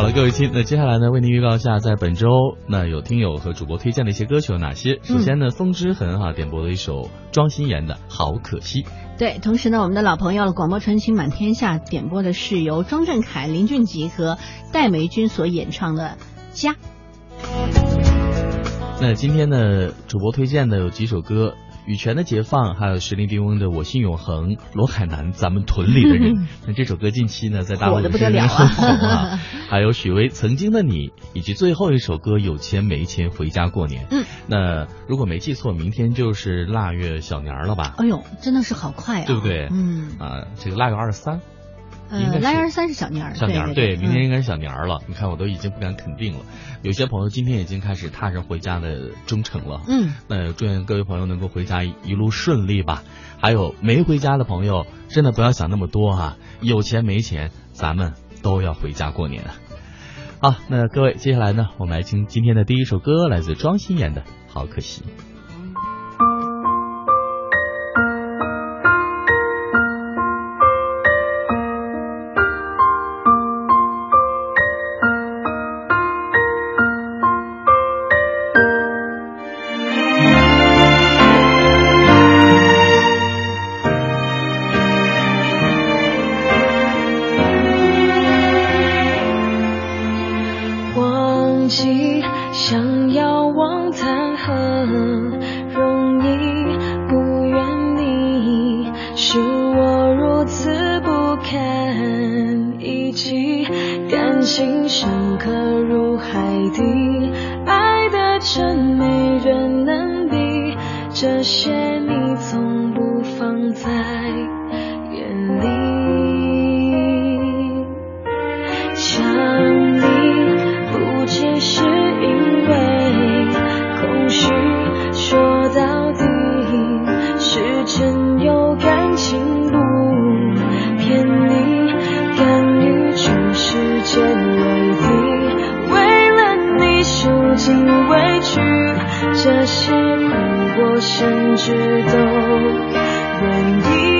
好了，各位亲，那接下来呢，为您预告一下，在本周那有听友和主播推荐的一些歌曲有哪些。首先呢，风之痕哈点播了一首庄心妍的《好可惜》。对，同时呢，我们的老朋友广播传情满天下点播的是由庄振凯、林俊杰和戴梅君所演唱的《家》。那今天呢，主播推荐的有几首歌。羽泉的解放，还有石林迪翁的我心永恒，罗海南咱们屯里的人。那这首歌近期呢，在大陆的不得了啊。还有许巍曾经的你，以及最后一首歌有钱没钱回家过年。嗯，那如果没记错，明天就是腊月小年了吧？哎呦，真的是好快啊，对不对？嗯啊，这个腊月二十三。呃，腊月二十三是小年儿，小年儿对，明天应该是小年儿了。你看，我都已经不敢肯定了。有些朋友今天已经开始踏上回家的征程了。嗯，那祝愿各位朋友能够回家一路顺利吧。还有没回家的朋友，真的不要想那么多哈。有钱没钱，咱们都要回家过年。好，那各位，接下来呢，我们来听今天的第一首歌，来自庄心妍的《好可惜》。委屈，这些苦我甚至都愿意。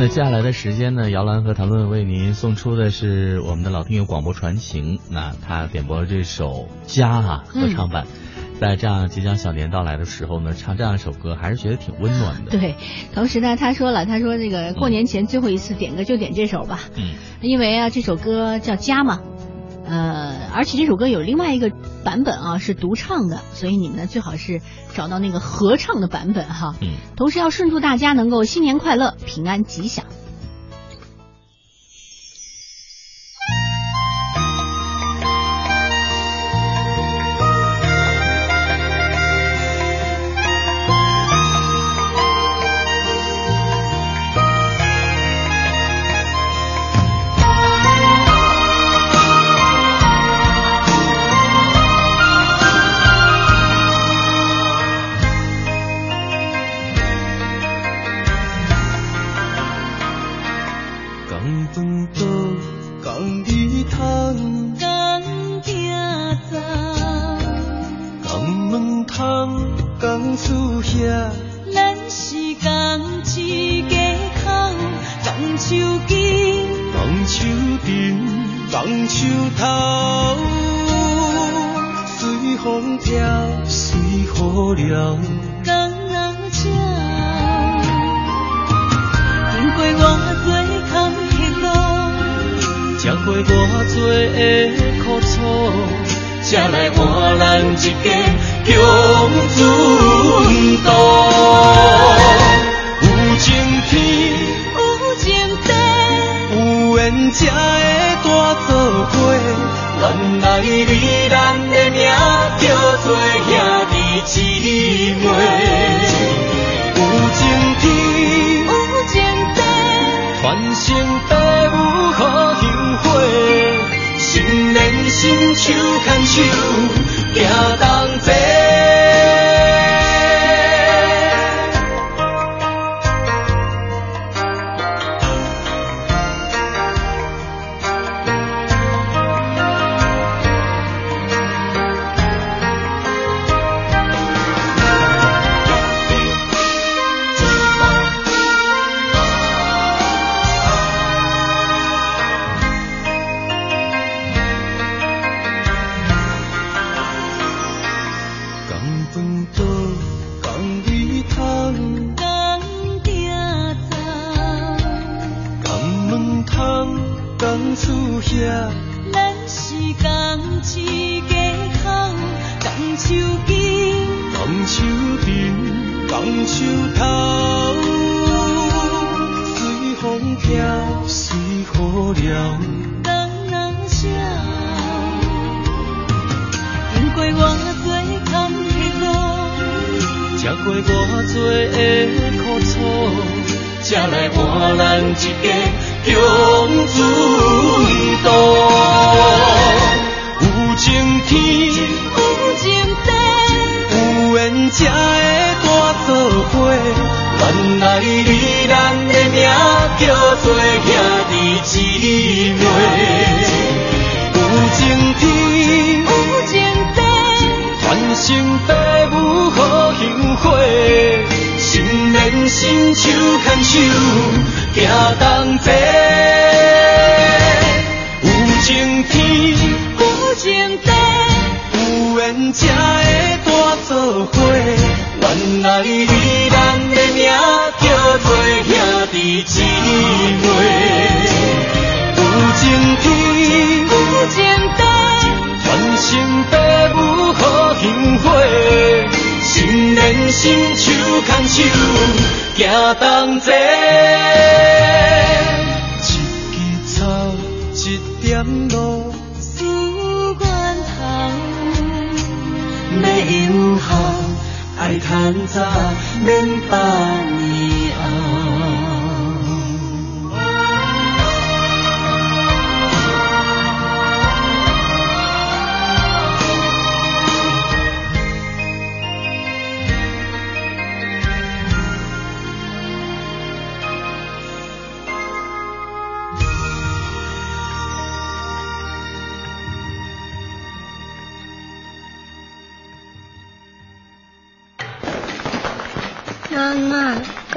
那接下来的时间呢，姚兰和谭论为您送出的是我们的老听友广播传情。那他点播了这首《家》啊合唱版，在这样即将小年到来的时候呢，唱这样一首歌还是觉得挺温暖的。对，同时呢，他说了，他说这个过年前最后一次点歌就点这首吧，嗯，因为啊这首歌叫《家》嘛。呃，而且这首歌有另外一个版本啊，是独唱的，所以你们呢最好是找到那个合唱的版本哈。嗯，同时要顺祝大家能够新年快乐、平安吉祥。手景，荡秋尘，头。随风飘，随雨了，江南桥。经过偌多坎坷路，吃过偌多的苦楚，才来换咱一家强子运。才会带走过。原来你咱的名叫做兄弟姊妹，有情天，有情地，传承底母好香火，心连心，手牵手，行同齐。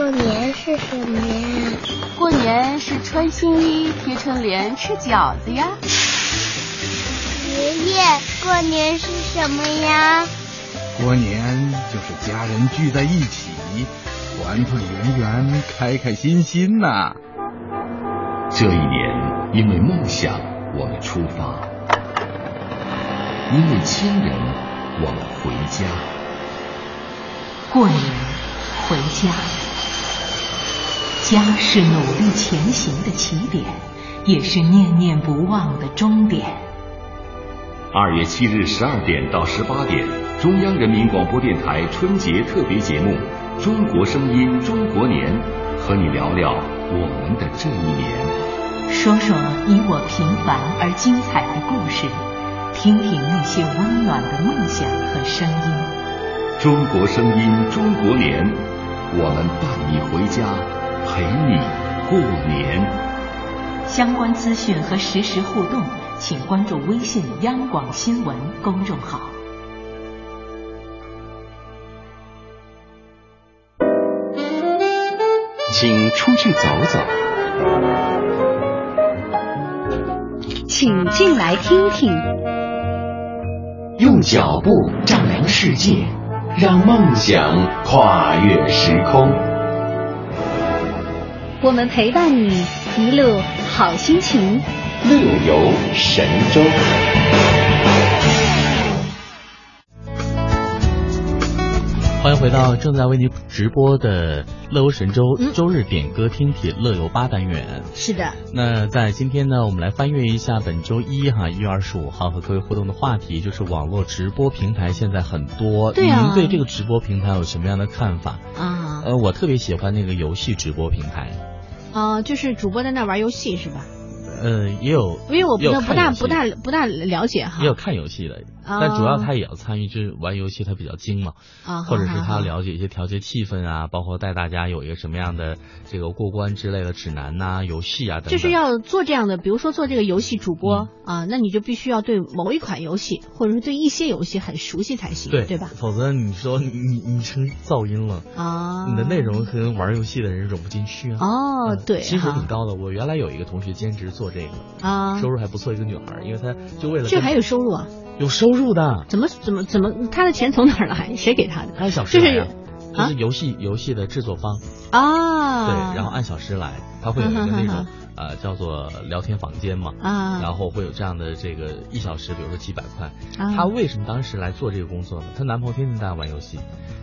过年是什么呀？过年是穿新衣、贴春联、吃饺子呀。爷爷，过年是什么呀？过年就是家人聚在一起，团团圆圆，开开心心呐。这一年，因为梦想，我们出发；因为亲人，我们回家。过年回家，家是努力前行的起点，也是念念不忘的终点。二月七日十二点到十八点，中央人民广播电台春节特别节目《中国声音中国年》，和你聊聊我们的这一年，说说你我平凡而精彩的故事，听听那些温暖的梦想和声音。中国声音中国年，我们伴你回家，陪你过年。相关资讯和实时互动，请关注微信央广新闻公众号。请出去走走，请进来听听，用脚步丈量世界。让梦想跨越时空，我们陪伴你一路好心情。乐游神州。欢迎回到正在为您直播的《乐游神州》周日点歌听帖乐游八单元。是的。那在今天呢，我们来翻阅一下本周一哈一月二十五号和各位互动的话题，就是网络直播平台现在很多，对啊，您对这个直播平台有什么样的看法啊？呃，我特别喜欢那个游戏直播平台。啊，就是主播在那玩游戏是吧？呃，也有，因为我不不大不大不大了解哈。也有看游戏的，但主要他也要参与，就是玩游戏他比较精嘛，啊，或者是他了解一些调节气氛啊，包括带大家有一个什么样的这个过关之类的指南呐、游戏啊等等。就是要做这样的，比如说做这个游戏主播啊，那你就必须要对某一款游戏，或者是对一些游戏很熟悉才行，对对吧？否则你说你你成噪音了啊，你的内容和玩游戏的人融不进去啊。哦，对，薪水挺高的。我原来有一个同学兼职做这个啊。收入还不错，一个女孩，因为她就为了这还有收入啊？有收入的，怎么怎么怎么？她的钱从哪儿来？谁给她的？按小时来啊，就是游戏游戏的制作方啊，对，然后按小时来，他会有一个那种呃叫做聊天房间嘛，啊，然后会有这样的这个一小时，比如说几百块。啊她为什么当时来做这个工作呢？她男朋友天天带她玩游戏，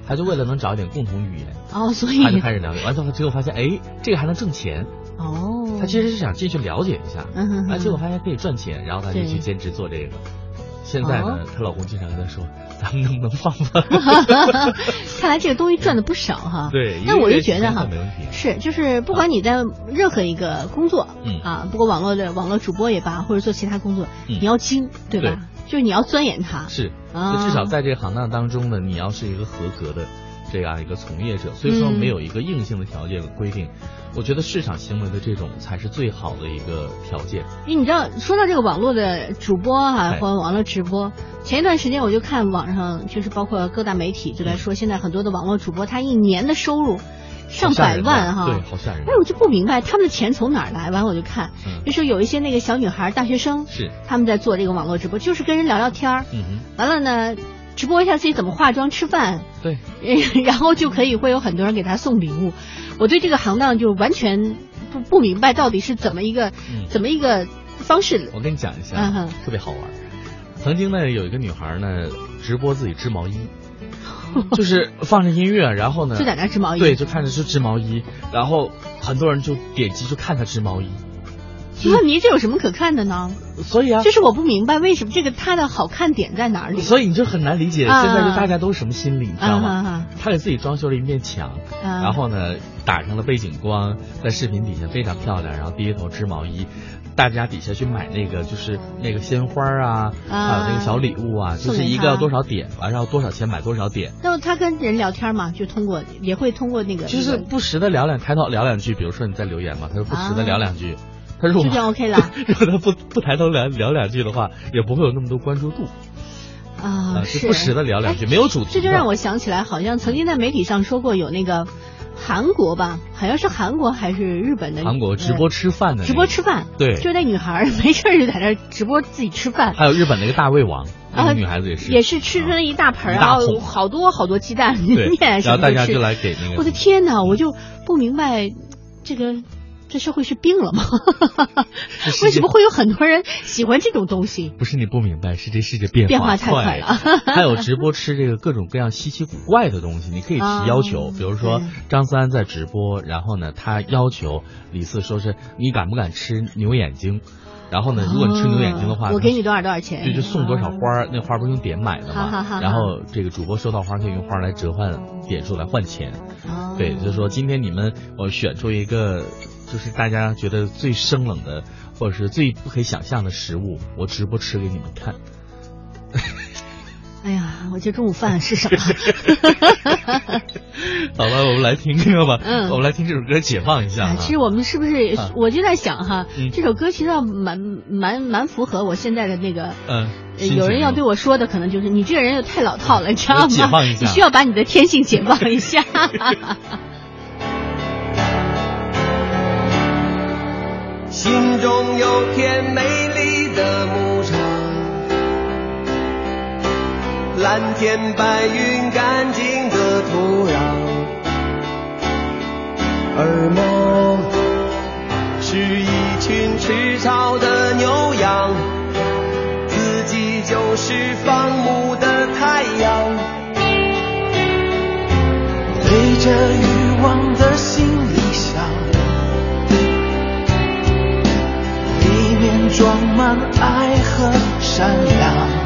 她就为了能找一点共同语言，哦，所以她就开始聊天，完之后结果发现，哎，这个还能挣钱。哦，她其实是想进去了解一下，嗯哼哼，哎，结果发现可以赚钱，然后她就去兼职做这个。现在呢，她老公经常跟她说：“ 咱们能不能放放？” 看来这个东西赚的不少哈。对，那我就觉得哈，没问题。是，就是不管你在任何一个工作，嗯啊，不过网络的网络主播也罢，或者做其他工作，嗯你要精，对吧？就是你要钻研它。是，至少在这个行当当中呢，你要是一个合格的这样一个从业者，所以说没有一个硬性的条件规定。我觉得市场行为的这种才是最好的一个条件。因为你知道，说到这个网络的主播哈、哎啊，或网络直播，前一段时间我就看网上，就是包括各大媒体就在说，现在很多的网络主播他一年的收入上百万哈，对，好吓人。哎，我就不明白他们的钱从哪儿来。完我就看，嗯、就说有一些那个小女孩、大学生是他们在做这个网络直播，就是跟人聊聊天儿，嗯哼，完了呢。直播一下自己怎么化妆、吃饭，对，然后就可以会有很多人给他送礼物。我对这个行当就完全不不明白到底是怎么一个、嗯、怎么一个方式。我跟你讲一下，嗯、特别好玩。曾经呢，有一个女孩呢，直播自己织毛衣，就是放着音乐，然后呢就在那织毛衣，对，就看着就织毛衣，然后很多人就点击就看她织毛衣。那你这有什么可看的呢？所以啊，就是我不明白为什么这个它的好看点在哪里。所以你就很难理解现在就大家都是什么心理，你知道吗？啊、他给自己装修了一面墙，啊、然后呢打上了背景光，在视频底下非常漂亮，然后低着头织毛衣，大家底下去买那个就是那个鲜花啊，还有那个小礼物啊，就是一个要多少点，完然后多少钱买多少点。那他跟人聊天嘛，就通过也会通过那个，就是不时的聊两抬头聊两句，比如说你在留言嘛，他就不时的聊两句。他如果这就 OK 了，如果他不不抬头聊聊两句的话，也不会有那么多关注度啊。是不时的聊两句，没有主题。这就让我想起来，好像曾经在媒体上说过有那个韩国吧，好像是韩国还是日本的韩国直播吃饭的、那个，直播吃饭，对，就是那女孩没事就在那直播自己吃饭。还有日本那个大胃王，那个女孩子也是，也是吃了一大盆，然后好多好多鸡蛋面然后大家就来给那个。我的天哪，我就不明白这个。这社会是病了吗？为什么会有很多人喜欢这种东西？不是你不明白，是这世界变变化太快了。还有直播吃这个各种各样稀奇古怪的东西，你可以提要求，比如说张三在直播，然后呢，他要求李四说是你敢不敢吃牛眼睛？然后呢，如果你吃牛眼睛的话，我给你多少多少钱？就就送多少花，那花不是用点买的吗？然后这个主播收到花可以用花来折换点数来换钱。对，就是说今天你们我选出一个。就是大家觉得最生冷的，或者是最不可以想象的食物，我直播吃给你们看。哎呀，我这中午饭是什么？好了，我们来听歌吧。嗯，我们来听这首歌，解放一下。其实我们是不是？我就在想哈，这首歌其实蛮蛮蛮符合我现在的那个。嗯。有人要对我说的，可能就是你这个人又太老套了，你知道吗？解放一下。你需要把你的天性解放一下。心中有片美丽的牧场，蓝天白云干净的土壤，而梦是一群吃草的牛羊，自己就是放牧的太阳，背着爱和善良，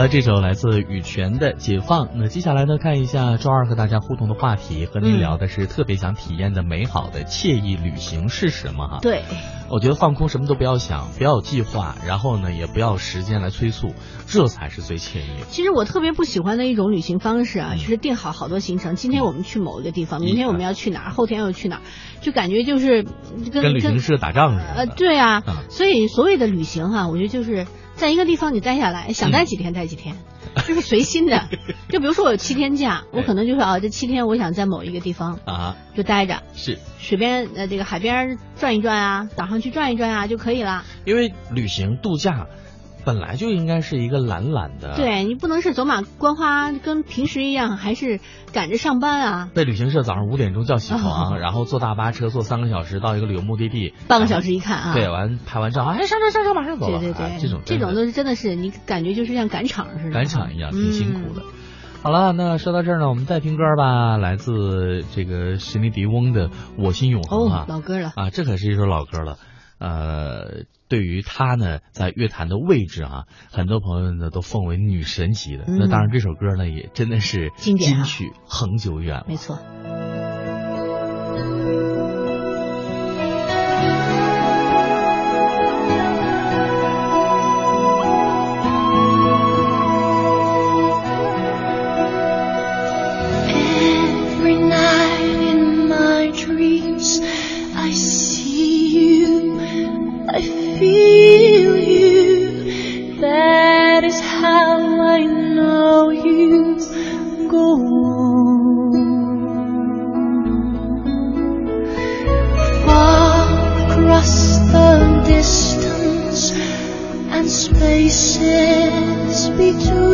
了这首来自羽泉的《解放》。那接下来呢，看一下周二和大家互动的话题，和您聊的是特别想体验的美好的惬意旅行是什么？哈，对，我觉得放空，什么都不要想，不要有计划，然后呢，也不要时间来催促，这才是最惬意。其实我特别不喜欢的一种旅行方式啊，就是定好好多行程，今天我们去某一个地方，明天我们要去哪儿，后天又去哪儿，就感觉就是跟跟旅行社打仗似的。呃，对啊，所以所谓的旅行哈，我觉得就是在一个地方你待下来，想待几天待几天，就是随心的。就比如说我有七天假，我可能就是啊，这七天我想在某一个地方啊就待着，是水边呃这个海边转一转啊，岛上去转一转啊就可以了。因为旅行度假。本来就应该是一个懒懒的，对你不能是走马观花，跟平时一样，还是赶着上班啊。被旅行社早上五点钟叫起床，然后坐大巴车坐三个小时到一个旅游目的地，半个小时一看啊，对，完拍完照，哎，上车上车马上走，对对对，这种这种都是真的是你感觉就是像赶场似的，赶场一样，挺辛苦的。好了，那说到这儿呢，我们再听歌吧，来自这个史尼迪翁的《我心永恒》啊，老歌了。啊，这可是一首老歌了，呃。对于她呢，在乐坛的位置啊，很多朋友呢都奉为女神级的。那当然，这首歌呢也真的是经典金曲，恒久远。没错。kisses between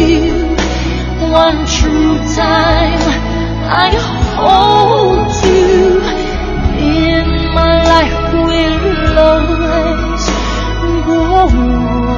you. One true time I hold you. In my life will always grow.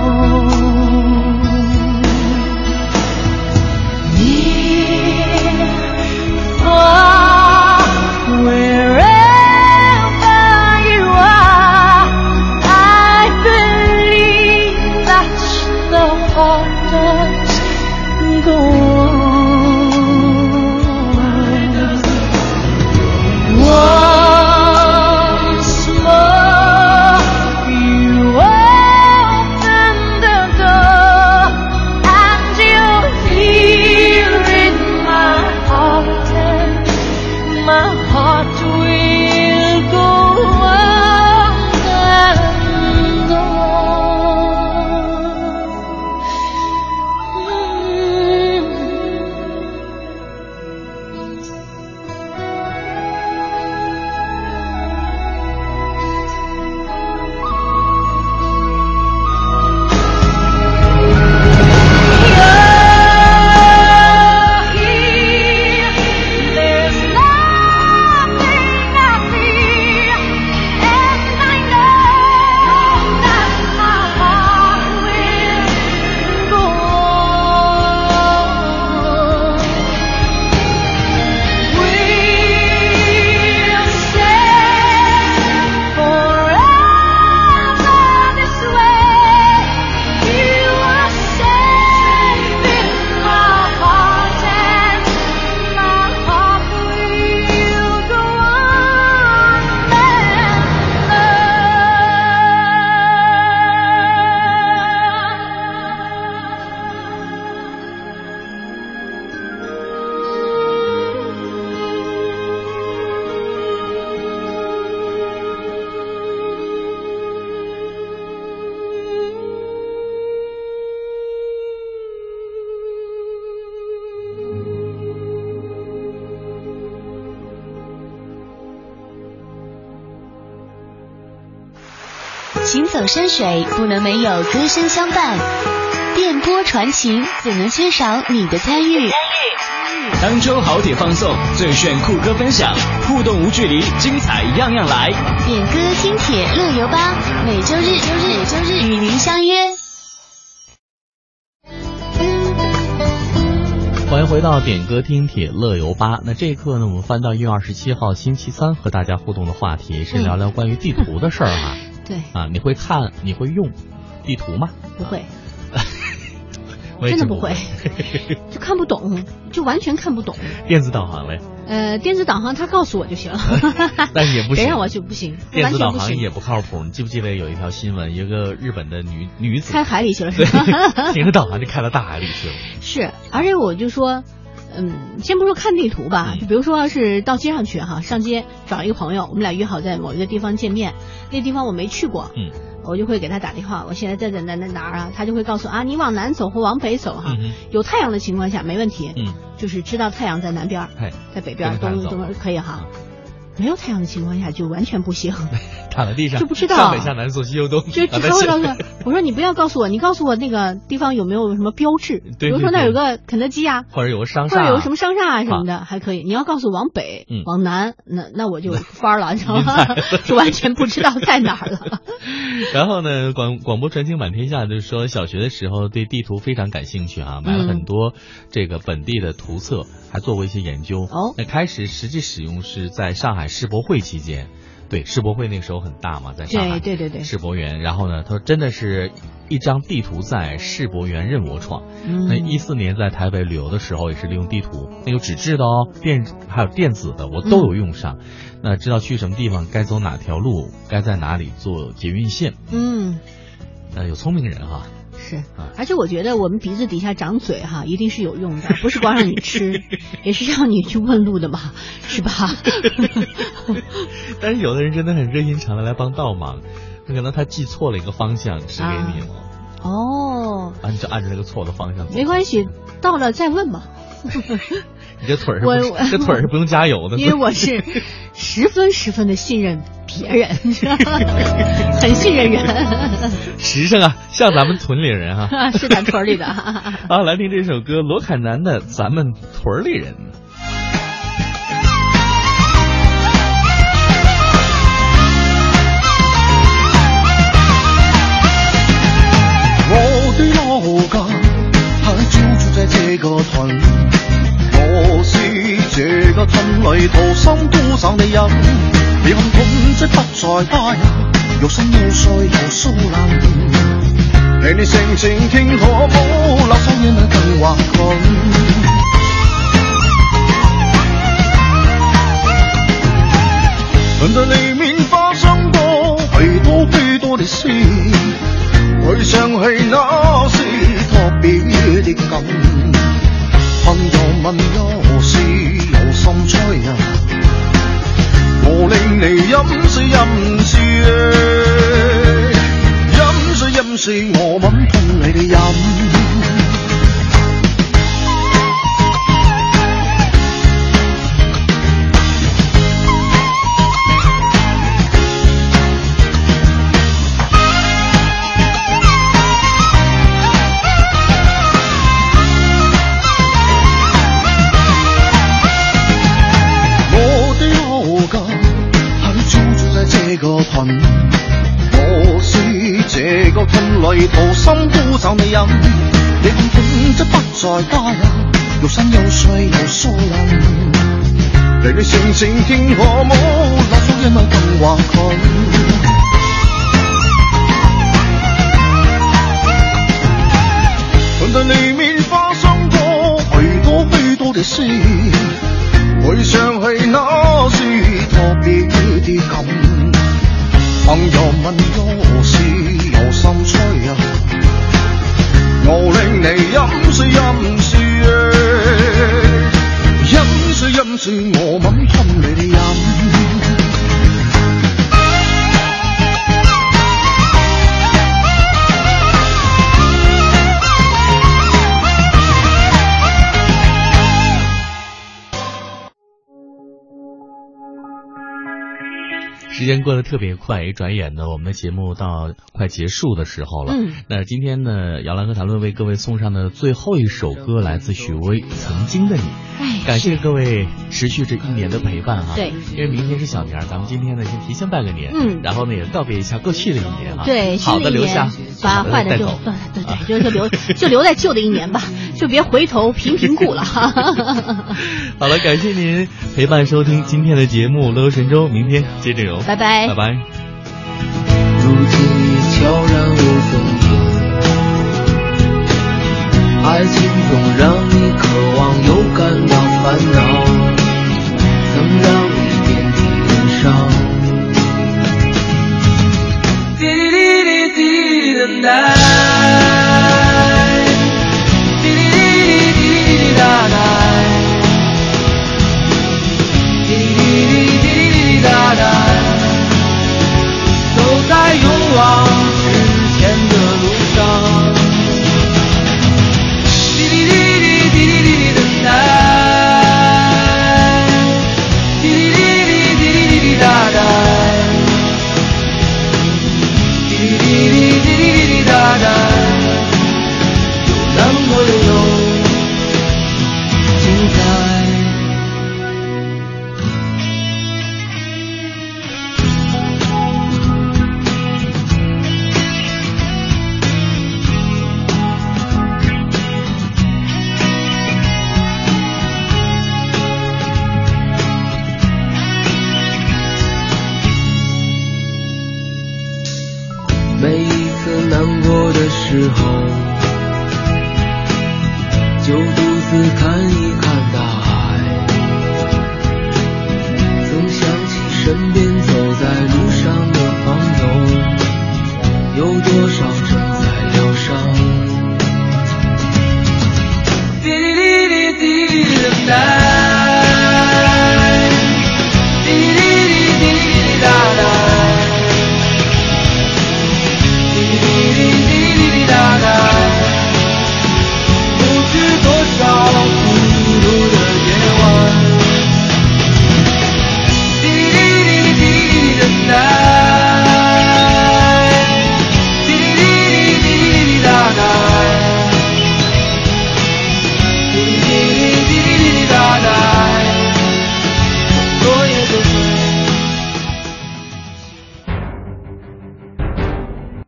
走山水不能没有歌声相伴，电波传情怎能缺少你的参与？当周好帖放送，最炫酷歌分享，互动无距离，精彩样样来。点歌听铁乐游吧，每周日、周日、周日与您相约。欢迎回到点歌听铁乐游吧。那这一刻呢，我们翻到一月二十七号星期三，和大家互动的话题是聊聊关于地图的事儿哈。对。啊，你会看，你会用地图吗？不会。真的不会，就看不懂，就完全看不懂。电子导航嘞？呃，电子导航他告诉我就行了，但是也不行。别让我就不行，电子导航也不靠谱。你记不记得有一条新闻，一个日本的女女子开海里去了，是吧？听着导航就开到大海里去了。是，而且我就说，嗯，先不说看地图吧，就比如说要是到街上去哈，上街找一个朋友，我们俩约好在某一个地方见面，那地方我没去过，嗯。我就会给他打电话，我现在在在哪哪哪儿啊？他就会告诉啊，你往南走或往北走哈，有太阳的情况下没问题，嗯，就是知道太阳在南边，在北边东东可以哈。没有太阳的情况下就完全不行，躺在地上就不知道上北下南左西右东，就他会告诉我，我说你不要告诉我，你告诉我那个地方有没有什么标志，比如说那有个肯德基啊，或者有个商厦，或者有什么商厦啊什么的还可以。你要告诉我往北、往南，那那我就翻了，你知道吗？就完全不知道在哪儿了。然后呢，广广播传情满天下就是说，小学的时候对地图非常感兴趣啊，买了很多这个本地的图册，还做过一些研究。哦，那开始实际使用是在上海世博会期间，对世博会那个时候很大嘛，在上海，对对对对，世博园。然后呢，他说真的是一张地图在世博园任我闯。那一四年在台北旅游的时候，也是利用地图，那个纸质的哦，电还有电子的，我都有用上。那知道去什么地方，该走哪条路，该在哪里做捷运线。嗯，呃，有聪明人哈。是，而且我觉得我们鼻子底下长嘴哈，一定是有用的，不是光让你吃，也是让你去问路的嘛，是吧？但是有的人真的很热心肠的来帮倒忙，可能他记错了一个方向指给你了。哦。啊，你就按照那个错的方向走。没关系，到了再问嘛。你这腿儿是这腿儿是不用加油的。因为我是十分十分的信任别人，很信任人。实诚啊，像咱们屯里人哈。是咱屯里的。啊，来听这首歌，罗凯南的《咱们屯里人》。我的老家还就住在这个屯。我这个村里土生土长的人，离恨痛即不再加入，有心有碎有疏冷。你你性情听可冇，那双眼更惶恐。村的里面发生过许多许多的事，回想起那是特别的感。朋友问有事有心催啊，我令你饮水饮水，饮水饮水，我吻痛你的饮。村里土生土长的人，你看痛则不再加入，有山有水有疏人。你的性情天可冇，那种烟雾更惶恐。村的里面发生过许多许多的事，回想起那饮水饮水，饮水饮水，时间过得特别快，一转眼呢，我们的节目到快结束的时候了。嗯，那今天呢，摇篮和谈论为各位送上的最后一首歌来自许巍《曾经的你》。哎，感谢各位持续这一年的陪伴啊！对，因为明天是小年，咱们今天呢先提前拜个年，嗯，然后呢也告别一下过去的一年啊。对，好的留下，把坏的就对对对，就是留 就留在旧的一年吧，就别回头频频顾了。好了，感谢您陪伴收听今天的节目《乐游神州》，明天接着游，拜拜，